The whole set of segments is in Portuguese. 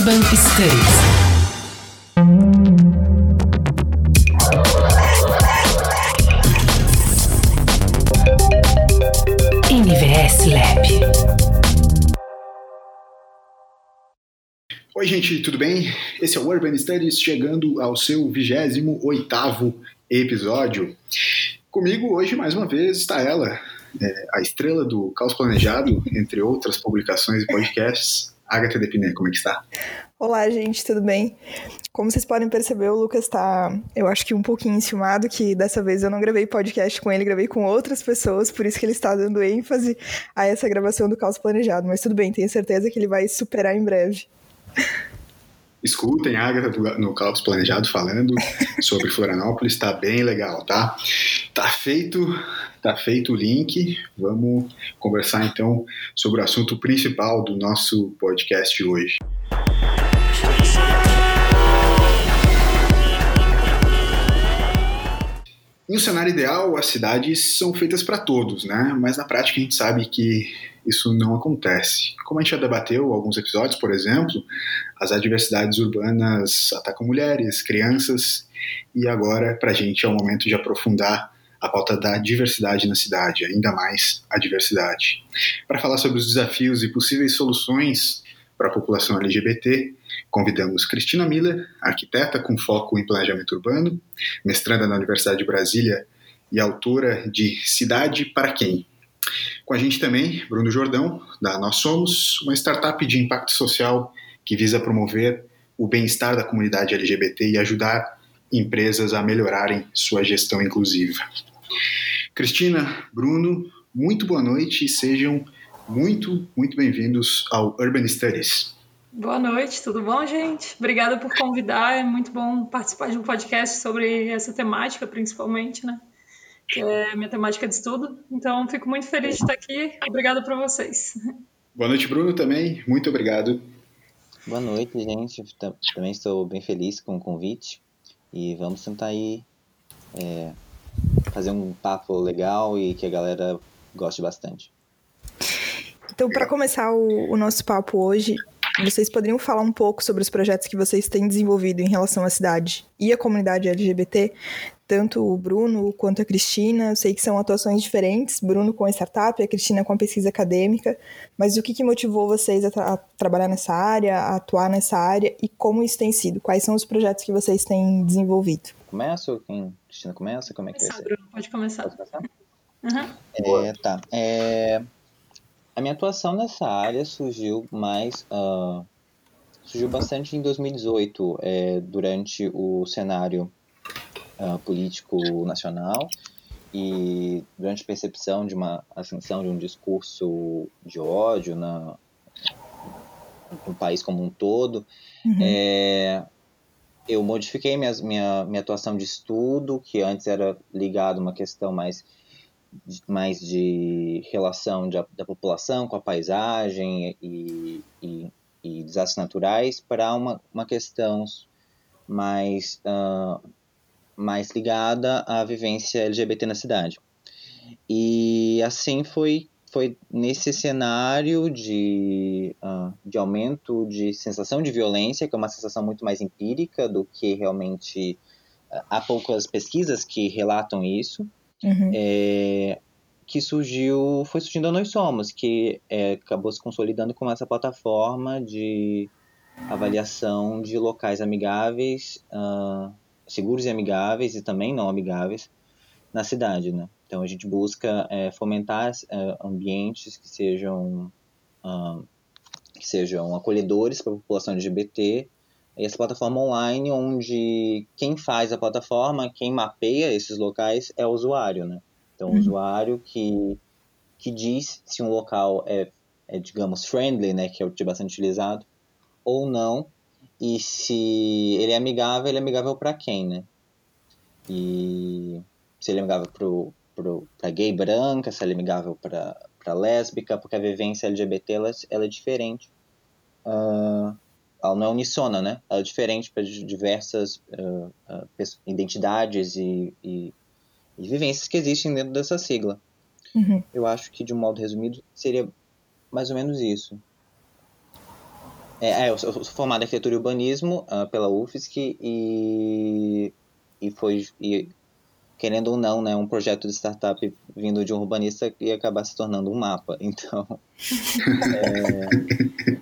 Urban Studies. NVS Lab. Oi, gente, tudo bem? Esse é o Urban Studies chegando ao seu 28 episódio. Comigo hoje, mais uma vez, está ela, é, a estrela do Caos Planejado, entre outras publicações e podcasts, Agatha Depiné. Como é que está? Olá, gente, tudo bem? Como vocês podem perceber, o Lucas está, eu acho que um pouquinho enciumado, que dessa vez eu não gravei podcast com ele, gravei com outras pessoas, por isso que ele está dando ênfase a essa gravação do Caos Planejado. Mas tudo bem, tenho certeza que ele vai superar em breve. Escutem a Agatha no Caos Planejado falando sobre Florianópolis, tá bem legal, tá? Tá feito, tá feito o link. Vamos conversar então sobre o assunto principal do nosso podcast hoje. Em um cenário ideal, as cidades são feitas para todos, né? Mas na prática a gente sabe que isso não acontece. Como a gente já debateu alguns episódios, por exemplo, as adversidades urbanas atacam mulheres, crianças, e agora para a gente é o momento de aprofundar a pauta da diversidade na cidade, ainda mais a diversidade. Para falar sobre os desafios e possíveis soluções para a população LGBT, convidamos Cristina Miller, arquiteta com foco em planejamento urbano, mestranda na Universidade de Brasília e autora de Cidade para Quem? Com a gente também, Bruno Jordão, da Nós Somos, uma startup de impacto social que visa promover o bem-estar da comunidade LGBT e ajudar empresas a melhorarem sua gestão inclusiva. Cristina, Bruno, muito boa noite e sejam muito, muito bem-vindos ao Urban Studies. Boa noite, tudo bom, gente? Obrigada por convidar. É muito bom participar de um podcast sobre essa temática, principalmente, né? Que é minha temática de estudo. Então, fico muito feliz de estar aqui. Obrigada para vocês. Boa noite, Bruno, também. Muito obrigado. Boa noite, gente. Também estou bem feliz com o convite. E vamos tentar aí é, fazer um papo legal e que a galera goste bastante. Então, para começar o, o, nosso papo hoje, vocês poderiam falar um pouco sobre os projetos que vocês têm desenvolvido em relação à cidade e à comunidade LGBT? Tanto o Bruno quanto a Cristina, eu sei que são atuações diferentes, Bruno com a startup, a Cristina com a pesquisa acadêmica, mas o que, que motivou vocês a, tra a trabalhar nessa área, a atuar nessa área e como isso tem sido? Quais são os projetos que vocês têm desenvolvido? Começa? Quem? Cristina começa? Como é que vai ser? Bruno, pode começar. Pode começar? Uhum. É, tá. É, a minha atuação nessa área surgiu mais. Uh, surgiu bastante em 2018, é, durante o cenário uh, político nacional e durante a percepção de uma ascensão de um discurso de ódio na, no país como um todo, uhum. é, eu modifiquei minha, minha, minha atuação de estudo, que antes era ligado a uma questão mais mais de relação de, da população com a paisagem e, e, e desastres naturais para uma, uma questão mais, uh, mais ligada à vivência LGBT na cidade. E assim foi, foi nesse cenário de, uh, de aumento de sensação de violência, que é uma sensação muito mais empírica do que realmente. Uh, há poucas pesquisas que relatam isso, Uhum. É, que surgiu, foi surgindo a Nós Somos, que é, acabou se consolidando como essa plataforma de avaliação de locais amigáveis, uh, seguros e amigáveis e também não amigáveis na cidade, né? Então a gente busca é, fomentar é, ambientes que sejam uh, que sejam acolhedores para a população LGBT essa plataforma online onde quem faz a plataforma, quem mapeia esses locais é o usuário, né? Então, o uhum. usuário que, que diz se um local é, é, digamos, friendly, né, que é que é bastante utilizado, ou não, e se ele é amigável, ele é amigável para quem, né? E se ele é amigável para gay branca, se ele é amigável para lésbica, porque a vivência LGBT ela, ela é diferente. Uh, ela não é unissona, né? Ela é diferente para diversas uh, uh, identidades e, e, e, vivências que existem dentro dessa sigla. Uhum. Eu acho que, de um modo resumido, seria mais ou menos isso. É, é, eu sou formado em arquitetura e urbanismo uh, pela UFSC e, e foi, e, querendo ou não, né, um projeto de startup vindo de um urbanista ia acabar se tornando um mapa. Então, é,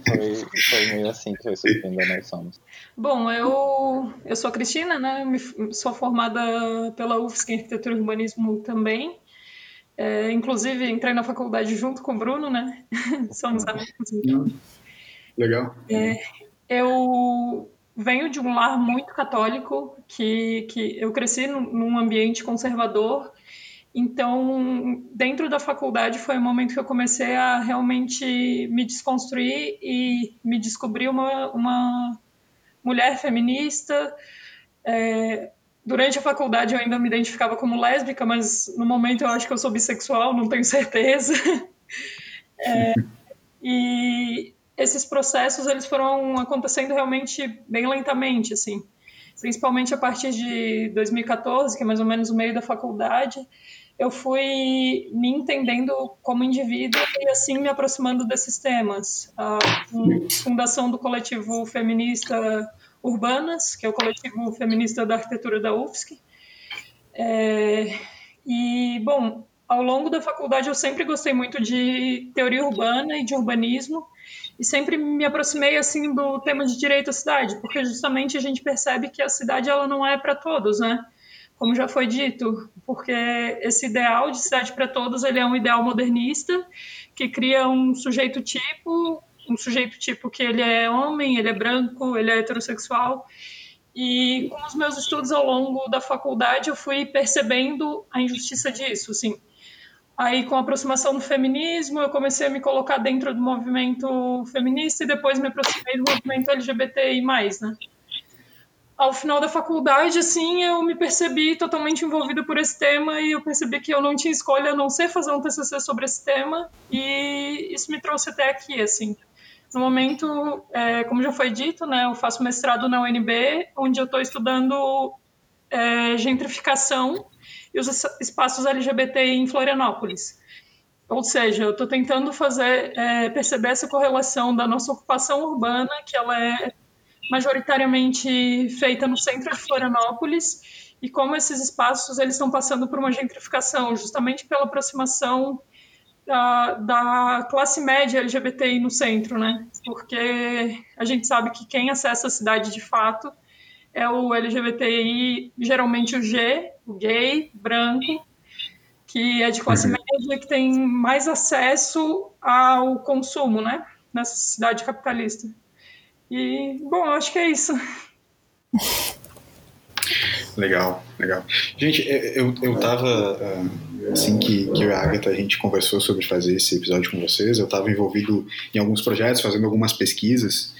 foi, foi, meio assim que foi surpreendendo nós somos. Bom, eu, eu sou a Cristina, né, sou formada pela UFSC em arquitetura e urbanismo também. É, inclusive, entrei na faculdade junto com o Bruno, né? Somos amigos. Então. Legal. É, eu venho de um lar muito católico, que, que eu cresci num ambiente conservador, então, dentro da faculdade foi o momento que eu comecei a realmente me desconstruir e me descobrir uma, uma mulher feminista. É, durante a faculdade eu ainda me identificava como lésbica, mas no momento eu acho que eu sou bissexual, não tenho certeza. É, e esses processos eles foram acontecendo realmente bem lentamente, assim, principalmente a partir de 2014, que é mais ou menos o meio da faculdade, eu fui me entendendo como indivíduo e assim me aproximando desses temas. A fundação do coletivo feminista Urbanas, que é o coletivo feminista da arquitetura da UFSC. É, e, bom, ao longo da faculdade eu sempre gostei muito de teoria urbana e de urbanismo, e sempre me aproximei assim do tema de direito à cidade, porque justamente a gente percebe que a cidade ela não é para todos, né? Como já foi dito, porque esse ideal de cidade para todos ele é um ideal modernista que cria um sujeito tipo, um sujeito tipo que ele é homem, ele é branco, ele é heterossexual. E com os meus estudos ao longo da faculdade eu fui percebendo a injustiça disso, assim Aí, com a aproximação do feminismo, eu comecei a me colocar dentro do movimento feminista e depois me aproximei do movimento LGBTI+, né? Ao final da faculdade, assim, eu me percebi totalmente envolvida por esse tema e eu percebi que eu não tinha escolha a não ser fazer um TCC sobre esse tema e isso me trouxe até aqui, assim. No momento, é, como já foi dito, né, eu faço mestrado na UNB, onde eu estou estudando é, gentrificação e os espaços LGBTI em Florianópolis. Ou seja, eu estou tentando fazer é, perceber essa correlação da nossa ocupação urbana, que ela é majoritariamente feita no centro de Florianópolis, e como esses espaços eles estão passando por uma gentrificação, justamente pela aproximação da, da, classe média LGBTI no centro, né? Porque a gente sabe que quem acessa a cidade de fato é o LGBTI, geralmente o G, gay, branco, que é de classe uhum. média, que tem mais acesso ao consumo, né? Nessa cidade capitalista. E, bom, acho que é isso. Legal, legal. Gente, eu, eu tava, ah, assim que, que eu e a Agatha a gente conversou sobre fazer esse episódio com vocês, eu estava envolvido em alguns projetos, fazendo algumas pesquisas,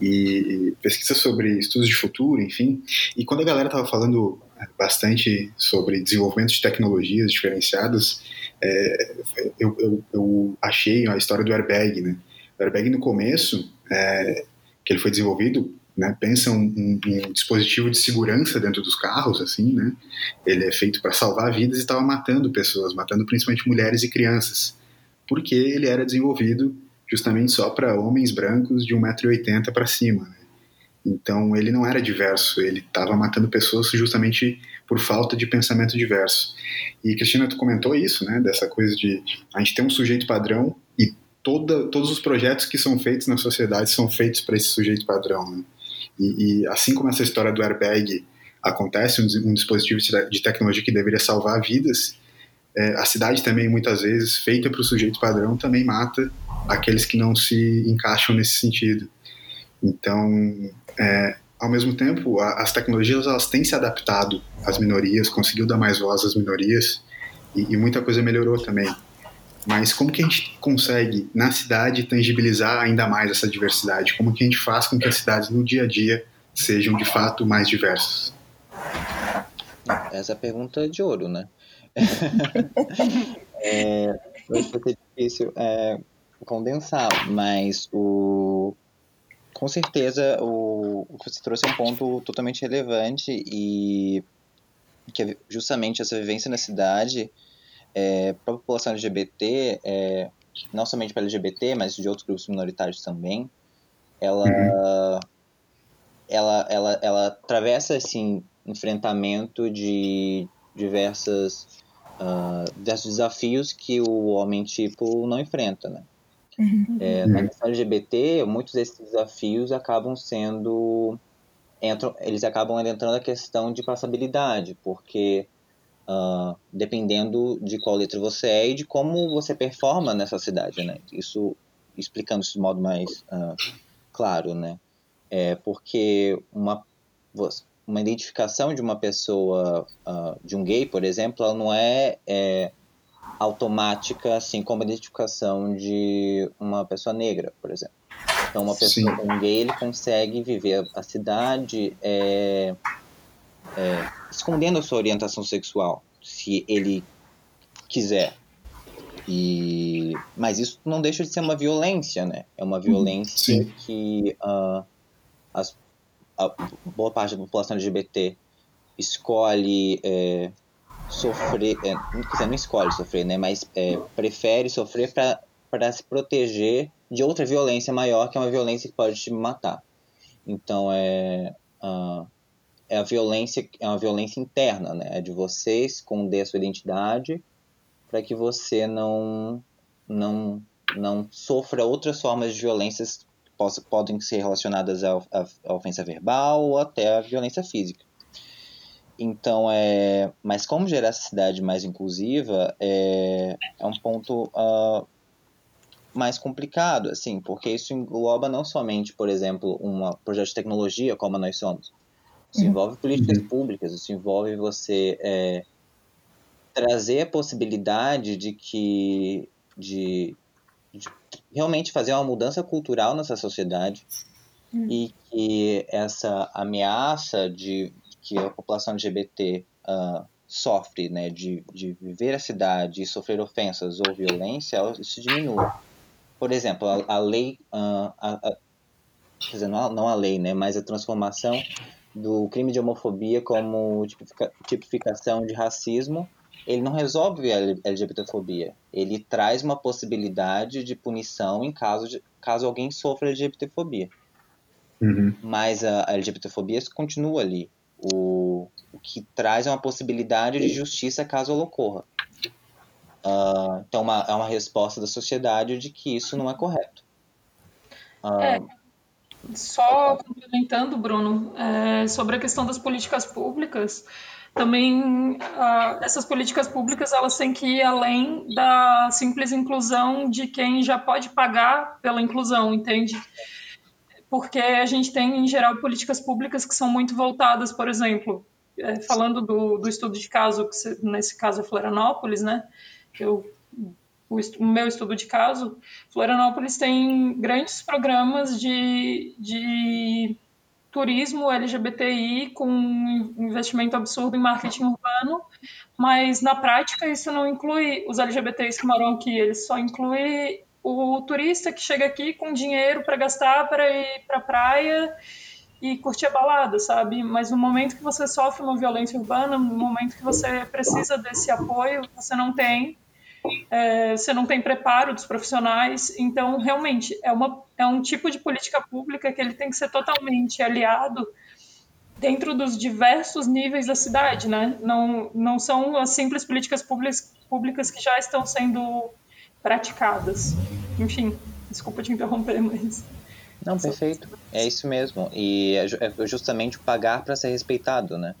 e pesquisa sobre estudos de futuro, enfim. E quando a galera estava falando é, bastante sobre desenvolvimento de tecnologias diferenciadas, é, eu, eu, eu, achei a história do airbag, né? O airbag no começo, é, que ele foi desenvolvido, né, pensa um, um, um, dispositivo de segurança dentro dos carros, assim, né? Ele é feito para salvar vidas e estava matando pessoas, matando principalmente mulheres e crianças, porque ele era desenvolvido justamente só para homens brancos de 1,80m para cima. Né? Então ele não era diverso, ele estava matando pessoas justamente por falta de pensamento diverso. E Cristina, tu comentou isso, né? Dessa coisa de a gente ter um sujeito padrão e toda, todos os projetos que são feitos na sociedade são feitos para esse sujeito padrão. Né? E, e, assim como essa história do airbag acontece, um, um dispositivo de tecnologia que deveria salvar vidas, é, a cidade também muitas vezes feita para o sujeito padrão também mata aqueles que não se encaixam nesse sentido. Então, é, ao mesmo tempo, a, as tecnologias elas têm se adaptado às minorias, conseguiu dar mais voz às minorias e, e muita coisa melhorou também. Mas como que a gente consegue, na cidade, tangibilizar ainda mais essa diversidade? Como que a gente faz com que as cidades, no dia a dia, sejam de fato mais diversas? Essa é pergunta de ouro, né? é, vai ser difícil. É, condensar, mas o com certeza o, o que você trouxe é um ponto totalmente relevante e que é justamente essa vivência na cidade é, para a população LGBT, é, não somente para LGBT, mas de outros grupos minoritários também, ela, uhum. ela, ela, ela atravessa esse enfrentamento de diversas, uh, diversos desafios que o homem tipo não enfrenta, né? Uhum. É, na questão LGBT, muitos desses desafios acabam sendo entram, eles acabam entrando na questão de passabilidade, porque uh, dependendo de qual letra você é e de como você performa nessa cidade, né? Isso explicando isso de modo mais uh, claro, né? É porque uma uma identificação de uma pessoa, uh, de um gay, por exemplo, ela não é, é automática, assim como a identificação de uma pessoa negra, por exemplo. Então, uma pessoa, Sim. um gay, ele consegue viver a cidade é, é, escondendo a sua orientação sexual, se ele quiser. E, mas isso não deixa de ser uma violência, né? É uma violência Sim. que uh, as, a boa parte da população LGBT escolhe é, sofrer, é, dizer, não escolhe sofrer, né? Mas é, prefere sofrer para se proteger de outra violência maior, que é uma violência que pode te matar. Então é, uh, é a violência é uma violência interna, né? É de você esconder a sua identidade para que você não não não sofra outras formas de violências que possa, podem ser relacionadas à, à ofensa verbal ou até à violência física. Então, é, mas como gerar essa cidade mais inclusiva é, é um ponto uh, mais complicado, assim, porque isso engloba não somente, por exemplo, um projeto de tecnologia como nós somos. Isso uhum. envolve políticas uhum. públicas, isso envolve você é, trazer a possibilidade de que de, de, realmente fazer uma mudança cultural nessa sociedade uhum. e que essa ameaça de que a população LGBT uh, ah, sofre, né, de, de viver a cidade e sofrer ofensas ou violência, isso diminua. Por exemplo, a, a lei, uh, a, a, quer dizer, não a, não a lei, né, mas a transformação do crime de homofobia como tipifica, tipificação de racismo, ele não resolve a LGBTfobia. Ele traz uma possibilidade de punição em caso, de, caso alguém sofra LGBTfobia. Uhum. Mas a, a LGBTfobia continua ali. O, o que traz é uma possibilidade de justiça caso ela ocorra. Uh, então, uma, é uma resposta da sociedade de que isso não é correto. Uh, é, só complementando, Bruno, é, sobre a questão das políticas públicas, também uh, essas políticas públicas elas têm que ir além da simples inclusão de quem já pode pagar pela inclusão, entende? Porque a gente tem, em geral, políticas públicas que são muito voltadas, por exemplo, é, falando do, do estudo de caso, que nesse caso é Florianópolis, né? eu, o, o, meu estudo de caso, Florianópolis tem grandes programas de, de turismo LGBTI com investimento absurdo em marketing urbano, mas na prática isso não inclui os LGBTs que moram aqui, ele só inclui o turista que chega aqui com dinheiro para gastar para ir para a praia e curtir a balada, sabe? Mas no momento que você sofre uma violência urbana, no momento que você precisa desse apoio, você não tem é, você não tem preparo dos profissionais, então realmente é, uma, é um tipo de política pública que ele tem que ser totalmente aliado dentro dos diversos níveis da cidade, né? Não, não são as simples políticas públicas, públicas que já estão sendo praticadas. Enfim, desculpa te interromper, mas... Não, perfeito. É isso mesmo. E é, é justamente pagar para ser respeitado, né?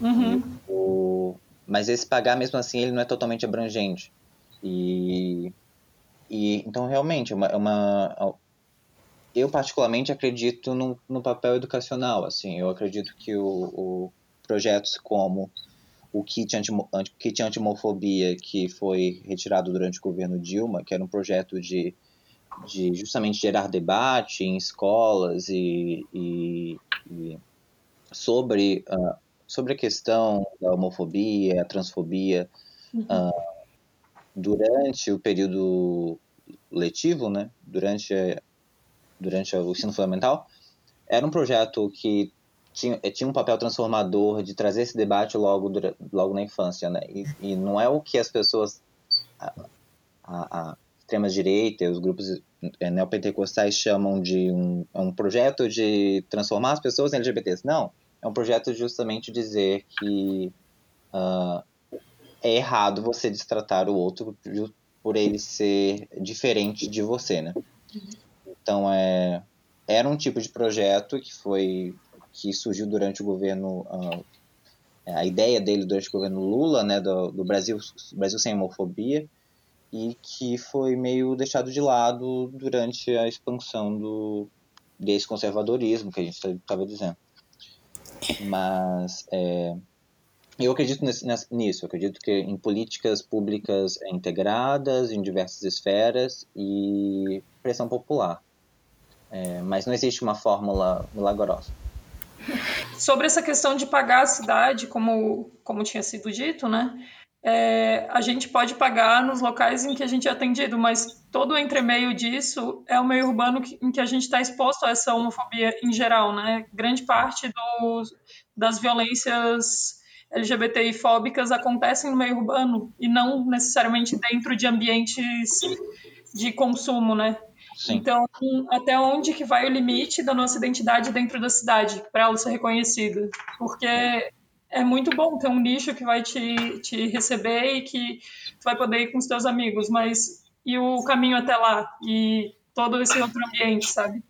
Uhum. O... Mas esse pagar, mesmo assim, ele não é totalmente abrangente. E, e então realmente é uma, é uma eu particularmente acredito no, no papel educacional assim eu acredito que o, o projetos como o kit anti, kit anti-homofobia que foi retirado durante o governo Dilma que era um projeto de, de justamente gerar debate em escolas e, e, e sobre uh, sobre a questão da homofobia a transfobia uhum. uh, durante o período letivo, né, durante, durante o ensino fundamental, era um projeto que tinha, tinha um papel transformador de trazer esse debate logo, logo na infância, né, e, e não é o que as pessoas a, a, a, extrema-direita, os grupos é, neopentecostais chamam de um, é um projeto de transformar as pessoas em LGBTs. Não, é um projeto justamente dizer que uh, é errado você destratar o outro por ele ser diferente de você, né? Então, é, era um tipo de projeto que foi que surgiu durante o governo uh, a ideia dele durante o governo Lula, né, do, do Brasil, Brasil sem homofobia, e que foi meio deixado de lado durante a expansão do desse conservadorismo que a gente estava dizendo. Mas é, eu acredito nesse, nisso, eu acredito que em políticas públicas integradas em diversas esferas e pressão popular. É, mas não existe uma fórmula milagrosa. Sobre essa questão de pagar a cidade, como, como tinha sido dito, né? É, a gente pode pagar nos locais em que a gente é atendido, mas todo o entremeio disso é o meio urbano que, em que a gente está exposto a essa homofobia em geral, né? Grande parte do, das violências LGBTI fóbicas acontecem no meio urbano e não necessariamente dentro de ambientes de consumo, né? Sim. Então, até onde que vai o limite da nossa identidade dentro da cidade para ela ser reconhecida? Porque é muito bom ter um nicho que vai te, te receber e que tu vai poder ir com os teus amigos, mas e o caminho até lá? E todo esse outro ambiente, sabe?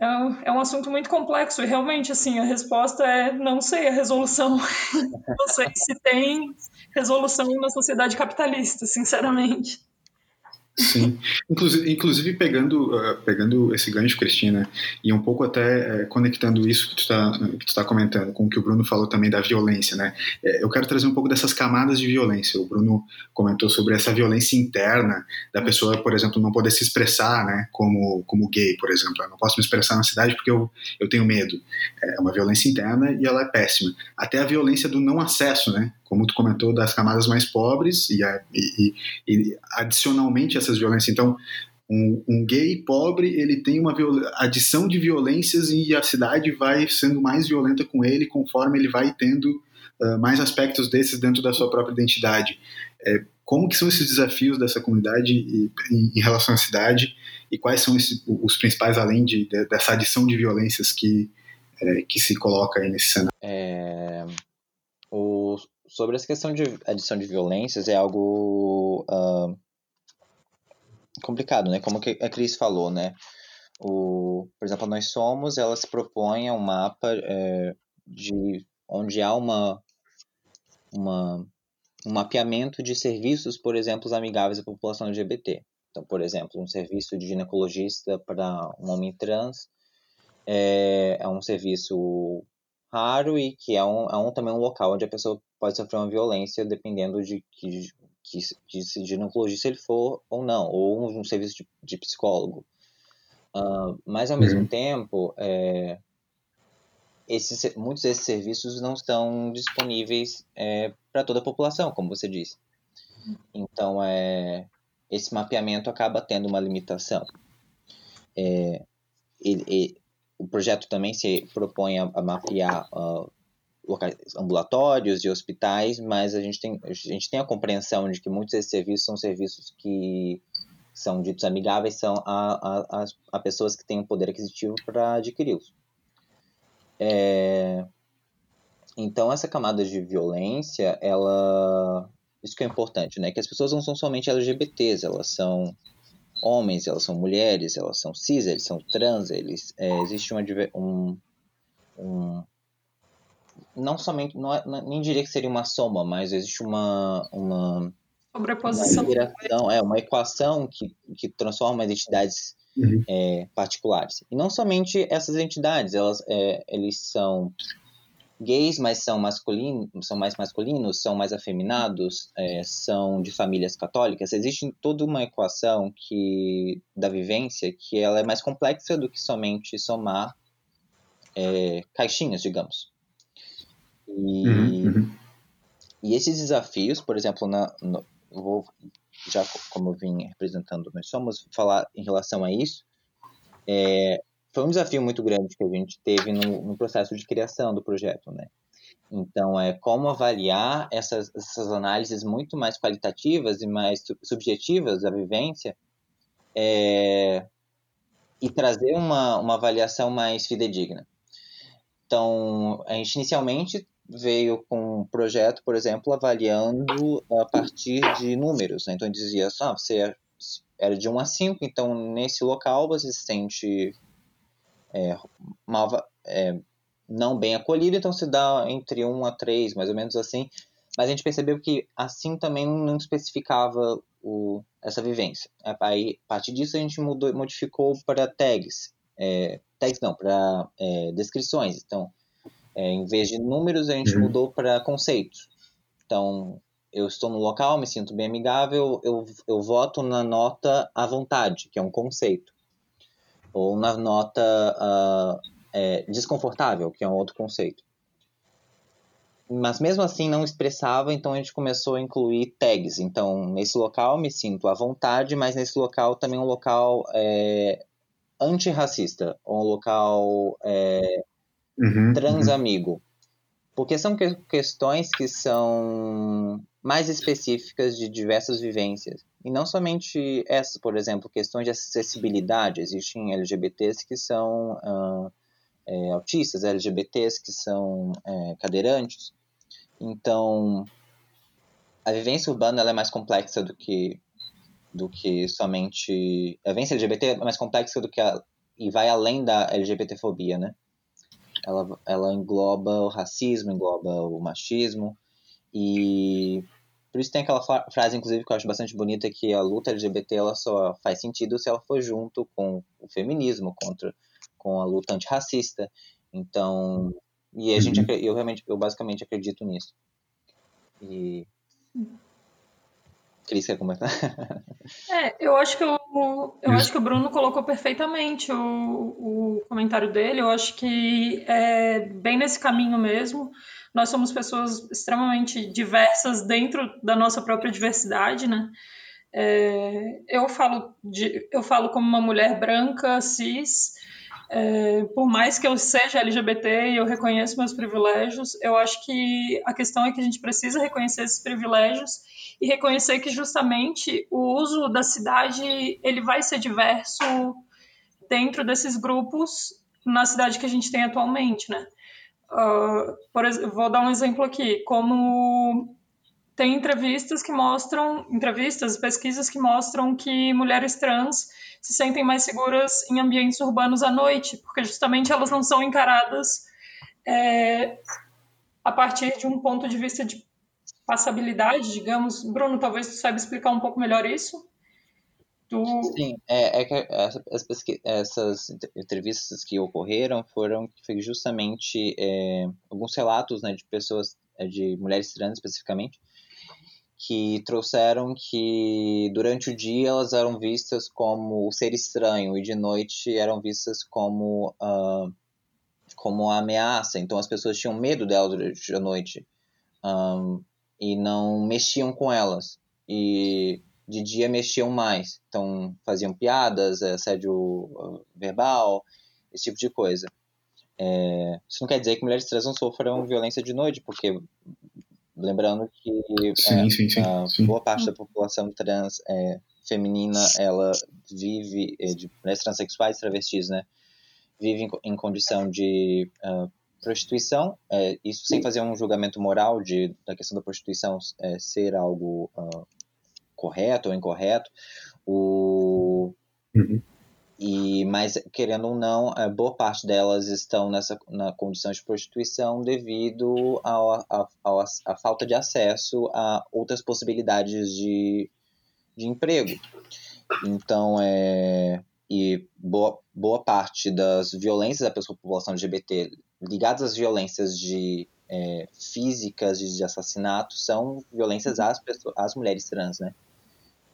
É, é um assunto muito complexo e realmente, assim, a resposta é não sei a resolução. não sei se tem resolução na sociedade capitalista, sinceramente. Sim, inclusive, inclusive pegando, uh, pegando esse gancho, Cristina, e um pouco até uh, conectando isso que tu está tá comentando com o que o Bruno falou também da violência, né? Uh, eu quero trazer um pouco dessas camadas de violência. O Bruno comentou sobre essa violência interna da pessoa, por exemplo, não poder se expressar, né? Como, como gay, por exemplo. Eu não posso me expressar na cidade porque eu, eu tenho medo. É uma violência interna e ela é péssima. Até a violência do não acesso, né? Como tu comentou, das camadas mais pobres e, e, e adicionalmente essas violências. Então, um, um, gay pobre ele tem uma adição de violências e a cidade vai sendo mais violenta com ele conforme ele vai tendo uh, mais aspectos desses dentro da sua própria identidade. É, como que são esses desafios dessa comunidade em, em relação à cidade e quais são esses, os principais além de, de, dessa adição de violências que é, que se coloca aí nesse cenário? É, o, sobre essa questão de adição de violências é algo uh, complicado, né? Como a Cris falou, né? O, por exemplo, Nós Somos, ela se propõe a um mapa é, de onde há uma, uma, um mapeamento de serviços, por exemplo, amigáveis à população LGBT. Então, por exemplo, um serviço de ginecologista para um homem trans é, é um serviço raro e que é um, é um também um local onde a pessoa pode sofrer uma violência dependendo de que, que, que se ginecologista ele for ou não, ou um, um serviço de, de psicólogo. Uh, mas, ao uhum. mesmo tempo, é, esses, muitos desses serviços não estão disponíveis é, para toda a população, como você disse. Então, é, esse mapeamento acaba tendo uma limitação. É, ele, ele, o projeto também se propõe a, a mapear uh, locais ambulatórios e hospitais, mas a gente, tem, a gente tem a compreensão de que muitos desses serviços são serviços que são ditos amigáveis são a, a, a pessoas que têm o poder aquisitivo para adquiri-los. É, então, essa camada de violência, ela... Isso que é importante, né? Que as pessoas não são somente LGBTs, elas são homens, elas são mulheres, elas são cis, eles são trans, eles, é, existe uma, um, um, não somente, não, é, nem diria que seria uma soma, mas existe uma, uma sobreposição, uma é uma equação que, que transforma as entidades uhum. é, particulares. E não somente essas entidades, elas, é, eles são gays, mas são masculinos, são mais masculinos, são mais afeminados, é, são de famílias católicas. Existe toda uma equação que da vivência que ela é mais complexa do que somente somar é, caixinhas, digamos. E, uhum, uhum. e esses desafios, por exemplo, na, no, vou já como eu vim representando, nós somos falar em relação a isso. É, foi um desafio muito grande que a gente teve no, no processo de criação do projeto, né? Então, é como avaliar essas, essas análises muito mais qualitativas e mais subjetivas da vivência é, e trazer uma, uma avaliação mais fidedigna. Então, a gente inicialmente veio com um projeto, por exemplo, avaliando a partir de números. Né? Então, dizia assim, ah, você era de 1 a 5, então nesse local você se sente é, mal, é, não bem acolhido, então se dá entre 1 a 3, mais ou menos assim. Mas a gente percebeu que assim também não especificava o, essa vivência. Aí, a partir disso, a gente mudou, modificou para tags. É, tags não, para é, descrições. Então, é, em vez de números, a gente uhum. mudou para conceitos. Então, eu estou no local, me sinto bem amigável, eu, eu voto na nota à vontade, que é um conceito. Ou na nota uh, é, desconfortável, que é um outro conceito. Mas mesmo assim não expressava, então a gente começou a incluir tags. Então, nesse local me sinto à vontade, mas nesse local também um local é, antirracista, ou um local é, uhum, transamigo. Uhum. Porque são que questões que são mais específicas de diversas vivências. E não somente essas, por exemplo, questões de acessibilidade. Existem LGBTs que são uh, é, autistas, LGBTs que são é, cadeirantes. Então, a vivência urbana é mais complexa do que do que somente a vivência LGBT é mais complexa do que a, e vai além da LGBTfobia, né? Ela, ela engloba o racismo, engloba o machismo e por isso tem aquela frase, inclusive, que eu acho bastante bonita, que a luta LGBT ela só faz sentido se ela for junto com o feminismo, contra com a luta antirracista. Então, e a gente, uhum. eu realmente, eu basicamente acredito nisso. E Cris, quer comentar? É, eu acho que o, eu acho que o Bruno colocou perfeitamente o, o comentário dele. Eu acho que é bem nesse caminho mesmo. Nós somos pessoas extremamente diversas dentro da nossa própria diversidade, né? É, eu falo de, eu falo como uma mulher branca cis é, por mais que eu seja LGBT e eu reconheço meus privilégios, eu acho que a questão é que a gente precisa reconhecer esses privilégios e reconhecer que justamente o uso da cidade ele vai ser diverso dentro desses grupos na cidade que a gente tem atualmente, né? Uh, por, vou dar um exemplo aqui, como tem entrevistas que mostram, entrevistas, pesquisas que mostram que mulheres trans se sentem mais seguras em ambientes urbanos à noite, porque justamente elas não são encaradas é, a partir de um ponto de vista de passabilidade, digamos. Bruno, talvez tu saiba explicar um pouco melhor isso? Tu... Sim, é, é que essas, essas entrevistas que ocorreram foram justamente é, alguns relatos né, de pessoas, é, de mulheres trans especificamente, que trouxeram que durante o dia elas eram vistas como o ser estranho e de noite eram vistas como uh, como ameaça. Então as pessoas tinham medo delas durante a noite um, e não mexiam com elas. E de dia mexiam mais. Então faziam piadas, assédio ah, verbal, esse tipo de coisa. É, isso não quer dizer que mulheres trans não sofram violência de noite, porque Lembrando que sim, é, sim, sim, a boa parte da população trans é, feminina, ela vive, é, de mulheres transexuais, travestis, né? Vive em, em condição de uh, prostituição, é, isso sem fazer um julgamento moral de, da questão da prostituição é, ser algo uh, correto ou incorreto. O, uhum. E, mas, querendo ou não, boa parte delas estão nessa na condição de prostituição devido à falta de acesso a outras possibilidades de, de emprego. Então, é, e boa, boa parte das violências da população LGBT ligadas às violências de é, físicas de assassinato são violências às, pessoas, às mulheres trans, né?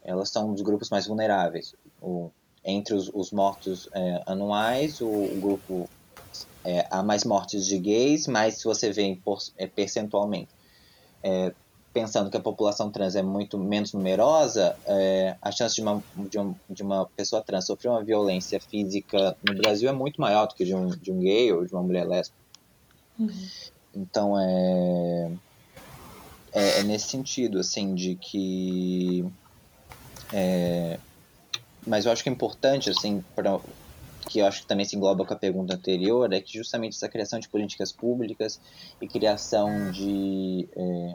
Elas são dos grupos mais vulneráveis. O, entre os, os mortos é, anuais, o, o grupo é, há mais mortes de gays, mas se você vê em por, é, percentualmente, é, pensando que a população trans é muito menos numerosa, é, a chance de uma, de, uma, de uma pessoa trans sofrer uma violência física no Brasil é muito maior do que de um, de um gay ou de uma mulher lésbica. Uhum. então é, é, é nesse sentido, assim, de que é, mas eu acho que é importante, assim, para que eu acho que também se engloba com a pergunta anterior, é que justamente essa criação de políticas públicas e criação de é,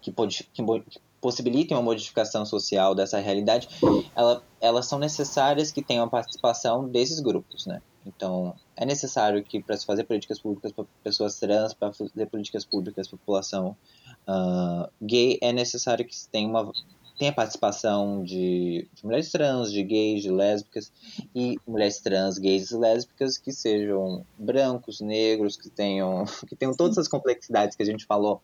que, pode, que, que possibilitem uma modificação social dessa realidade, ela, elas são necessárias que tenham a participação desses grupos, né? Então, é necessário que para se fazer políticas públicas para pessoas trans, para fazer políticas públicas para população uh, gay, é necessário que tenha uma tem a participação de, de, mulheres trans, de gays, de lésbicas e mulheres trans, gays e lésbicas que sejam brancos, negros, que tenham que tenham todas as complexidades que a gente falou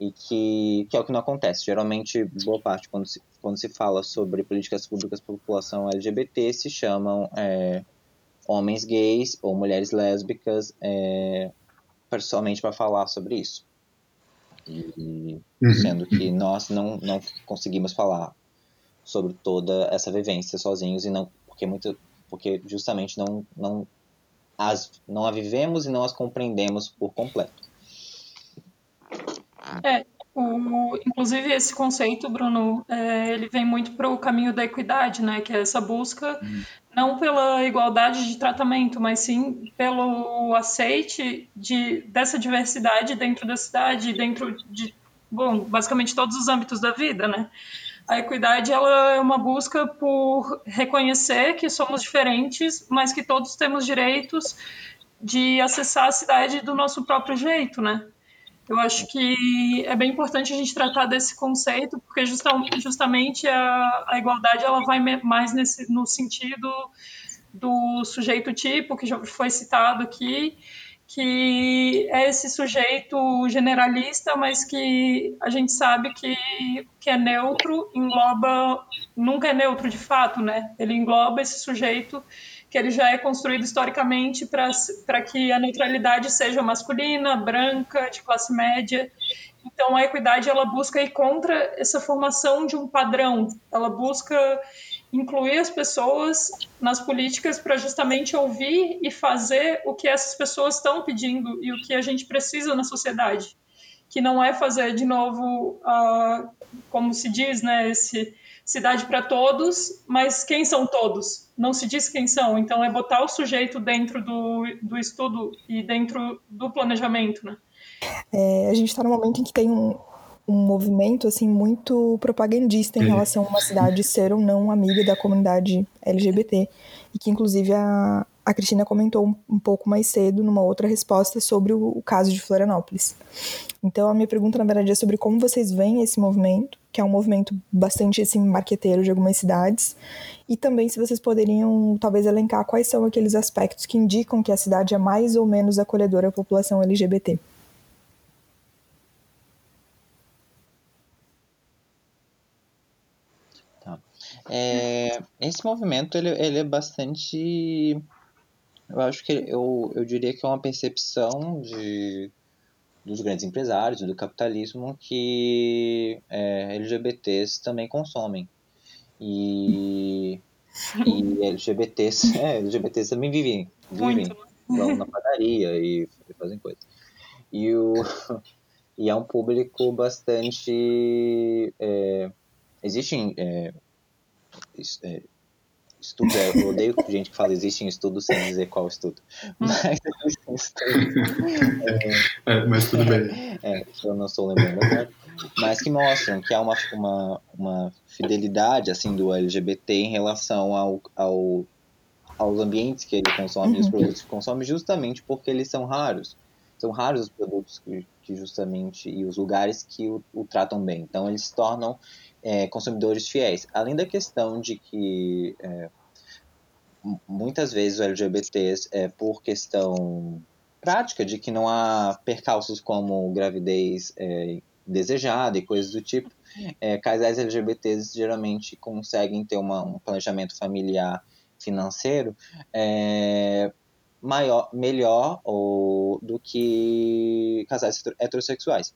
e que, que é o que não acontece. Geralmente, boa parte quando se, quando se fala sobre políticas públicas para a população LGBT se chamam é, homens gays ou mulheres lésbicas é, para falar sobre isso. E, uhum. sendo que nós não, não conseguimos falar sobre toda essa vivência sozinhos e não porque muito porque justamente não não as não a vivemos e não as compreendemos por completo. É, o, inclusive esse conceito, Bruno, é, ele vem muito para o caminho da equidade, né? Que é essa busca uhum. não pela igualdade de tratamento, mas sim pelo aceite de, dessa diversidade dentro da cidade, dentro de, bom, basicamente todos os âmbitos da vida, né? A equidade ela é uma busca por reconhecer que somos diferentes, mas que todos temos direitos de acessar a cidade do nosso próprio jeito, né? Eu acho que é bem importante a gente tratar desse conceito, porque justamente a, a igualdade ela vai mais nesse, no sentido do sujeito tipo, que já foi citado aqui, que é esse sujeito generalista, mas que a gente sabe que, que é neutro, engloba, nunca é neutro de fato, né? Ele engloba esse sujeito que ele já é construído historicamente para que a neutralidade seja masculina, branca, de classe média. Então, a equidade ela busca ir contra essa formação de um padrão. Ela busca incluir as pessoas nas políticas para justamente ouvir e fazer o que essas pessoas estão pedindo e o que a gente precisa na sociedade, que não é fazer de novo, uh, como se diz, né, esse cidade para todos, mas quem são todos? Não se diz quem são, então é botar o sujeito dentro do, do estudo e dentro do planejamento, né? É, a gente está num momento em que tem um, um movimento assim muito propagandista em relação a uma cidade ser ou não amiga da comunidade LGBT e que inclusive a, a Cristina comentou um pouco mais cedo numa outra resposta sobre o, o caso de Florianópolis. Então a minha pergunta na verdade é sobre como vocês veem esse movimento, que é um movimento bastante assim marqueteiro de algumas cidades, e também se vocês poderiam talvez elencar quais são aqueles aspectos que indicam que a cidade é mais ou menos acolhedora à população LGBT. Tá. É, esse movimento ele, ele é bastante eu acho que eu, eu diria que é uma percepção de, dos grandes empresários, do capitalismo, que é, LGBTs também consomem. E, e LGBTs, é, LGBTs também vivem, vivem vão na padaria e, fazem coisas. E, o, e é um público bastante. É, existem é, é, estudos, é, eu odeio gente que fala existem estudos sem dizer qual estudo. Mas existem estudos. É, é, mas tudo bem. É, eu não estou lembrando agora. Mas que mostram que há uma, uma, uma fidelidade assim do LGBT em relação ao, ao, aos ambientes que ele consome, uhum. os produtos que consome, justamente porque eles são raros. São raros os produtos que, que justamente, e os lugares que o, o tratam bem. Então, eles se tornam é, consumidores fiéis. Além da questão de que é, muitas vezes os LGBTs, é, por questão prática, de que não há percalços como gravidez é, desejada e coisas do tipo, é, casais LGBTs geralmente conseguem ter uma, um planejamento familiar financeiro é, maior, melhor ou, do que casais heterossexuais.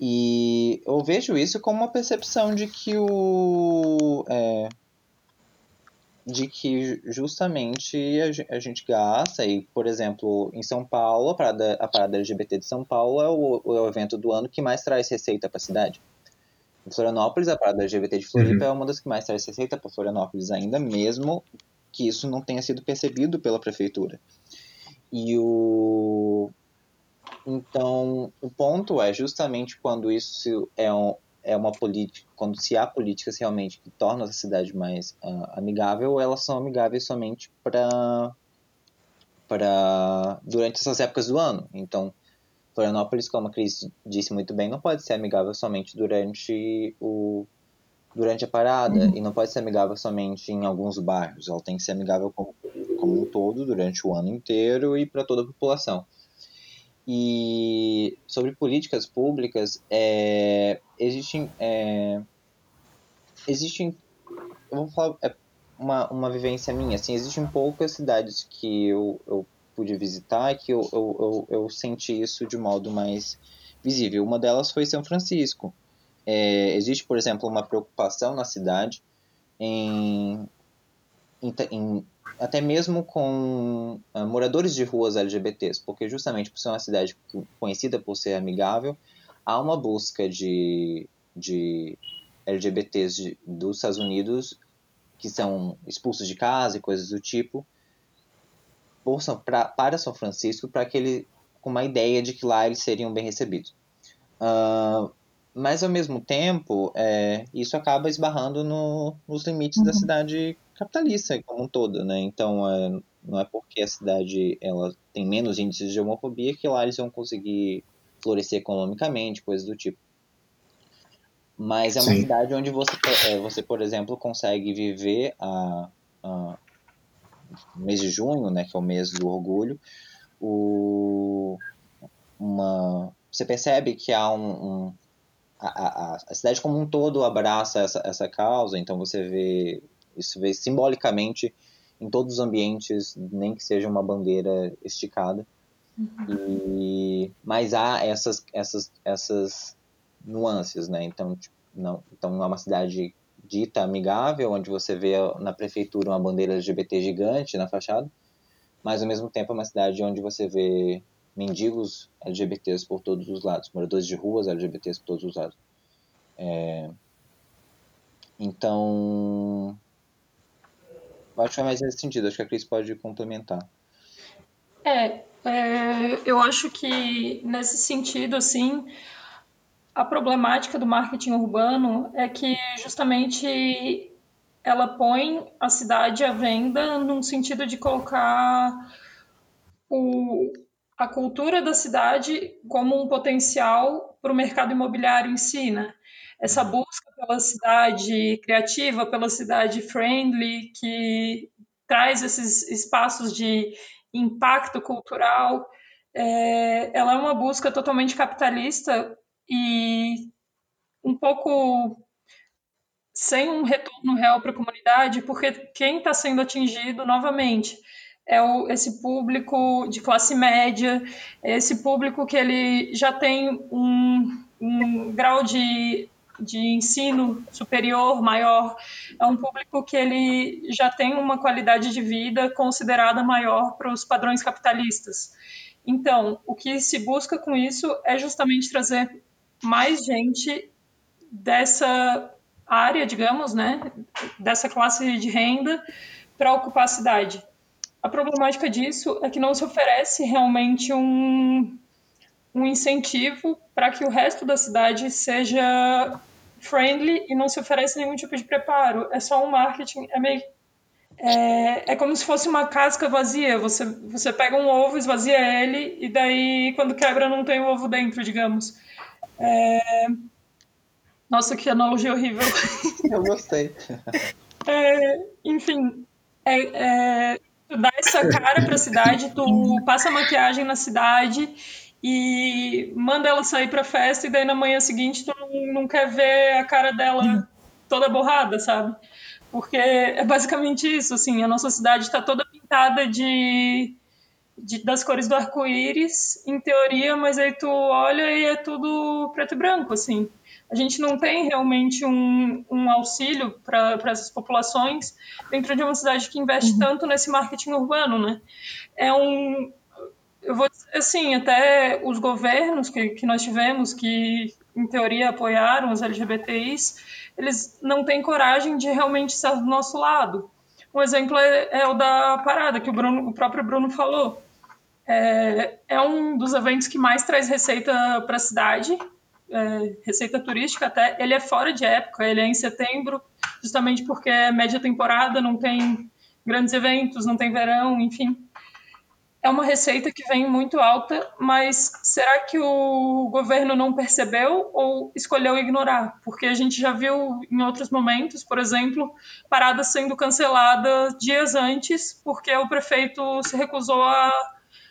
E eu vejo isso como uma percepção de que o. É, de que justamente a gente gasta, e, por exemplo, em São Paulo, a parada, a parada LGBT de São Paulo é o, o evento do ano que mais traz receita para a cidade. Em Florianópolis, a parada LGBT de Floripa uhum. é uma das que mais traz receita para Florianópolis ainda, mesmo que isso não tenha sido percebido pela prefeitura. E o... Então, o ponto é justamente quando isso é um, é uma política, quando se há políticas realmente que tornam a cidade mais uh, amigável, elas são amigáveis somente para para durante essas épocas do ano. Então, Florianópolis, como a Cris disse muito bem, não pode ser amigável somente durante o durante a parada uhum. e não pode ser amigável somente em alguns bairros. Ela tem que ser amigável como, como um todo durante o ano inteiro e para toda a população. E sobre políticas públicas, é, existem, é, existem, eu vou falar, é uma, uma vivência minha, assim, existem poucas cidades que eu, eu pude visitar que eu, eu, eu, eu senti isso de modo mais visível. Uma delas foi São Francisco. É, existe, por exemplo, uma preocupação na cidade em, em, em até mesmo com uh, moradores de ruas LGBTs, porque justamente por ser uma cidade conhecida por ser amigável, há uma busca de, de LGBTs de, dos Estados Unidos que são expulsos de casa e coisas do tipo por, pra, para São Francisco para que ele com uma ideia de que lá eles seriam bem recebidos. Uh, mas ao mesmo tempo, é, isso acaba esbarrando no, nos limites uhum. da cidade capitalista como um todo, né? Então, é, não é porque a cidade ela tem menos índices de homofobia que lá eles vão conseguir florescer economicamente, coisas do tipo. Mas é uma Sim. cidade onde você, é, você, por exemplo, consegue viver a, a mês de junho, né, que é o mês do orgulho, o, uma, você percebe que há um, um a, a, a, cidade como um todo abraça essa, essa causa, então você vê isso vê simbolicamente em todos os ambientes, nem que seja uma bandeira esticada. Uhum. E, mas há essas, essas, essas nuances, né? Então, tipo, não, então é uma cidade dita amigável, onde você vê na prefeitura uma bandeira LGBT gigante na fachada, mas ao mesmo tempo é uma cidade onde você vê mendigos LGBTs por todos os lados, moradores de ruas LGBTs por todos os lados. É... Então, acho que é mais nesse sentido, acho que a Cris pode complementar. É, é, eu acho que nesse sentido, assim, a problemática do marketing urbano é que justamente ela põe a cidade à venda num sentido de colocar o, a cultura da cidade como um potencial para o mercado imobiliário em si, né? Essa busca pela cidade criativa, pela cidade friendly, que traz esses espaços de impacto cultural, é, ela é uma busca totalmente capitalista e um pouco sem um retorno real para a comunidade, porque quem está sendo atingido novamente é o, esse público de classe média, esse público que ele já tem um, um grau de, de ensino superior maior, é um público que ele já tem uma qualidade de vida considerada maior para os padrões capitalistas. Então, o que se busca com isso é justamente trazer mais gente dessa área, digamos, né, dessa classe de renda para ocupar a cidade. A problemática disso é que não se oferece realmente um, um incentivo para que o resto da cidade seja friendly e não se oferece nenhum tipo de preparo. É só um marketing, é meio é, é como se fosse uma casca vazia. Você, você pega um ovo, esvazia ele, e daí, quando quebra, não tem o ovo dentro, digamos. É... Nossa, que analogia horrível. Eu gostei. É, enfim, é, é, tu dá essa cara pra cidade, tu passa maquiagem na cidade e manda ela sair pra festa e daí na manhã seguinte tu não, não quer ver a cara dela toda borrada, sabe? Porque é basicamente isso, assim, a nossa cidade está toda pintada de, de das cores do arco-íris, em teoria, mas aí tu olha e é tudo preto e branco, assim. A gente não tem realmente um, um auxílio para essas populações dentro de uma cidade que investe uhum. tanto nesse marketing urbano, né? É um, eu vou dizer assim, até os governos que, que nós tivemos, que em teoria apoiaram os LGBTIs, eles não têm coragem de realmente estar do nosso lado. Um exemplo é, é o da parada, que o, Bruno, o próprio Bruno falou. É, é um dos eventos que mais traz receita para a cidade, é, receita turística até. Ele é fora de época, ele é em setembro, justamente porque é média temporada, não tem grandes eventos, não tem verão, enfim é uma receita que vem muito alta, mas será que o governo não percebeu ou escolheu ignorar? Porque a gente já viu em outros momentos, por exemplo, paradas sendo canceladas dias antes, porque o prefeito se recusou a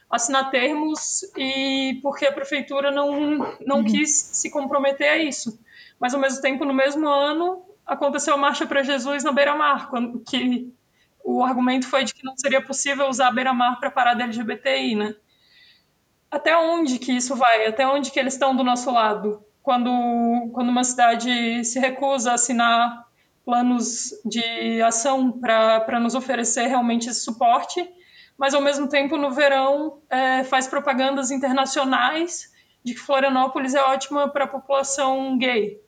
assinar termos e porque a prefeitura não, não uhum. quis se comprometer a isso. Mas, ao mesmo tempo, no mesmo ano, aconteceu a Marcha para Jesus na Beira-Mar, que o argumento foi de que não seria possível usar a beira-mar para parar da LGBTI, né? Até onde que isso vai? Até onde que eles estão do nosso lado? Quando, quando uma cidade se recusa a assinar planos de ação para nos oferecer realmente esse suporte, mas ao mesmo tempo no verão é, faz propagandas internacionais de que Florianópolis é ótima para a população gay.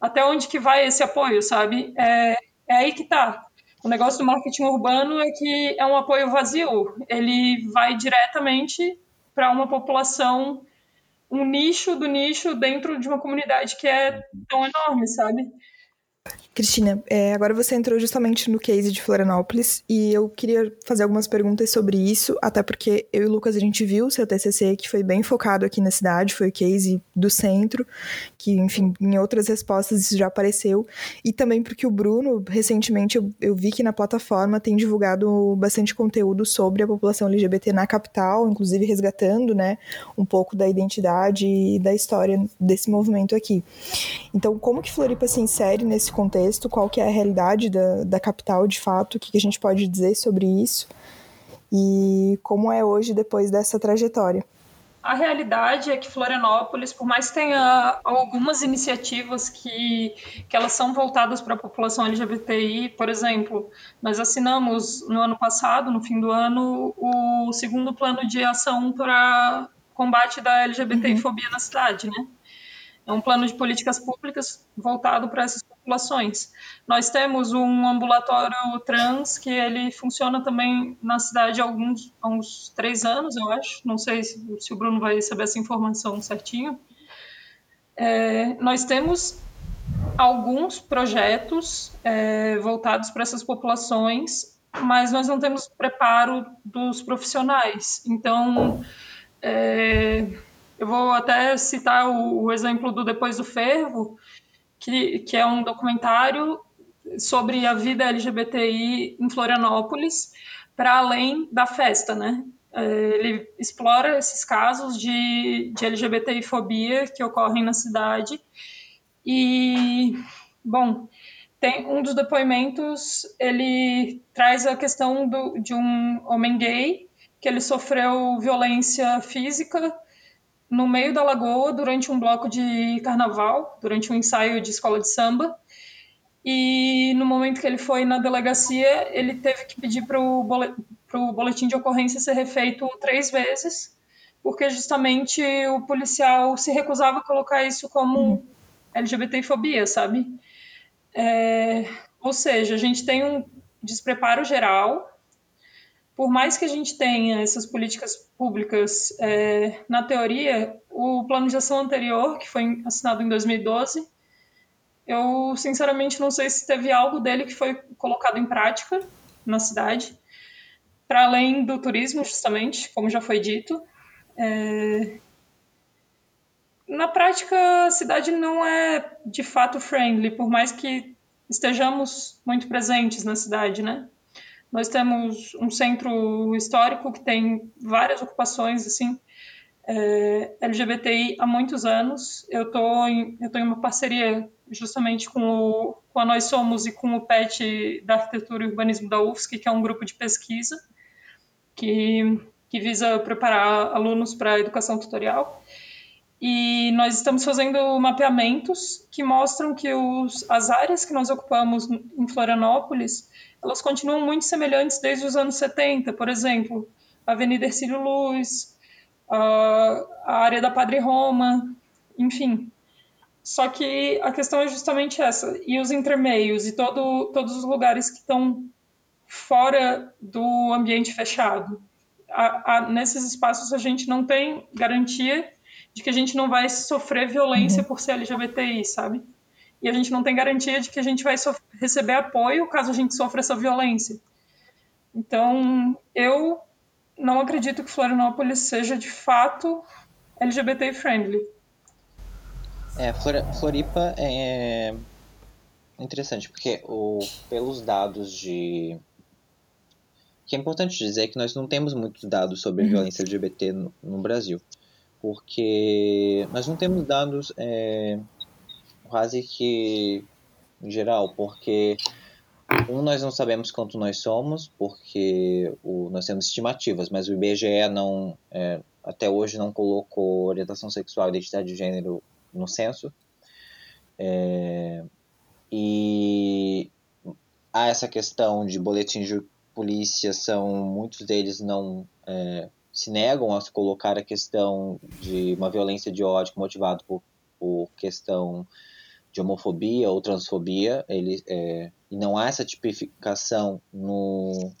Até onde que vai esse apoio, sabe? É, é aí que tá. O negócio do marketing urbano é que é um apoio vazio. Ele vai diretamente para uma população, um nicho do nicho dentro de uma comunidade que é tão enorme, sabe? Cristina, é, agora você entrou justamente no case de Florianópolis e eu queria fazer algumas perguntas sobre isso, até porque eu e o Lucas a gente viu o seu TCC que foi bem focado aqui na cidade, foi o case do centro, que enfim, em outras respostas isso já apareceu, e também porque o Bruno, recentemente eu, eu vi que na plataforma tem divulgado bastante conteúdo sobre a população LGBT na capital, inclusive resgatando, né, um pouco da identidade e da história desse movimento aqui. Então, como que Floripa se insere nesse contexto, qual que é a realidade da, da capital de fato, o que, que a gente pode dizer sobre isso e como é hoje depois dessa trajetória. A realidade é que Florianópolis, por mais que tenha algumas iniciativas que, que elas são voltadas para a população LGBTI, por exemplo, nós assinamos no ano passado, no fim do ano, o segundo plano de ação para combate da LGBTI-fobia uhum. na cidade, né? É um plano de políticas públicas voltado para essas populações. Nós temos um ambulatório trans que ele funciona também na cidade há alguns há uns três anos, eu acho. Não sei se, se o Bruno vai saber essa informação certinho. É, nós temos alguns projetos é, voltados para essas populações, mas nós não temos preparo dos profissionais. Então, é, eu vou até citar o, o exemplo do Depois do Fervo, que, que é um documentário sobre a vida LGBTI em Florianópolis, para além da festa, né? É, ele explora esses casos de, de LGBTI-fobia que ocorrem na cidade. E, bom, tem um dos depoimentos, ele traz a questão do, de um homem gay que ele sofreu violência física no meio da lagoa durante um bloco de carnaval, durante um ensaio de escola de samba. E no momento que ele foi na delegacia, ele teve que pedir para o boletim de ocorrência ser refeito três vezes, porque justamente o policial se recusava a colocar isso como LGBTfobia, sabe? É, ou seja, a gente tem um despreparo geral por mais que a gente tenha essas políticas públicas é, na teoria, o plano de ação anterior, que foi assinado em 2012, eu sinceramente não sei se teve algo dele que foi colocado em prática na cidade, para além do turismo, justamente, como já foi dito. É... Na prática, a cidade não é de fato friendly, por mais que estejamos muito presentes na cidade, né? Nós temos um centro histórico que tem várias ocupações assim é, LGBTI há muitos anos. Eu estou em, eu tô em uma parceria justamente com, o, com a Nós Somos e com o PET da Arquitetura e Urbanismo da UFSC, que é um grupo de pesquisa que, que visa preparar alunos para a educação tutorial. E nós estamos fazendo mapeamentos que mostram que os, as áreas que nós ocupamos em Florianópolis, elas continuam muito semelhantes desde os anos 70, por exemplo, a Avenida Ercílio Luz, a, a área da Padre Roma, enfim. Só que a questão é justamente essa, e os intermeios e todo, todos os lugares que estão fora do ambiente fechado. A, a, nesses espaços a gente não tem garantia de que a gente não vai sofrer violência uhum. por ser LGBTI, sabe? E a gente não tem garantia de que a gente vai receber apoio caso a gente sofra essa violência. Então, eu não acredito que Florianópolis seja de fato LGBT friendly. É, Floripa é interessante, porque o, pelos dados de que é importante dizer que nós não temos muitos dados sobre uhum. violência LGBT no, no, Brasil, porque nós não temos dados é, quase que em geral, porque um nós não sabemos quanto nós somos, porque o, nós temos estimativas, mas o IBGE não é, até hoje não colocou orientação sexual e identidade de gênero no censo. É, e há essa questão de boletins de polícia são, muitos deles não é, se negam a se colocar a questão de uma violência de ódio motivado por, por questão de homofobia ou transfobia, ele, é, e não há essa tipificação no,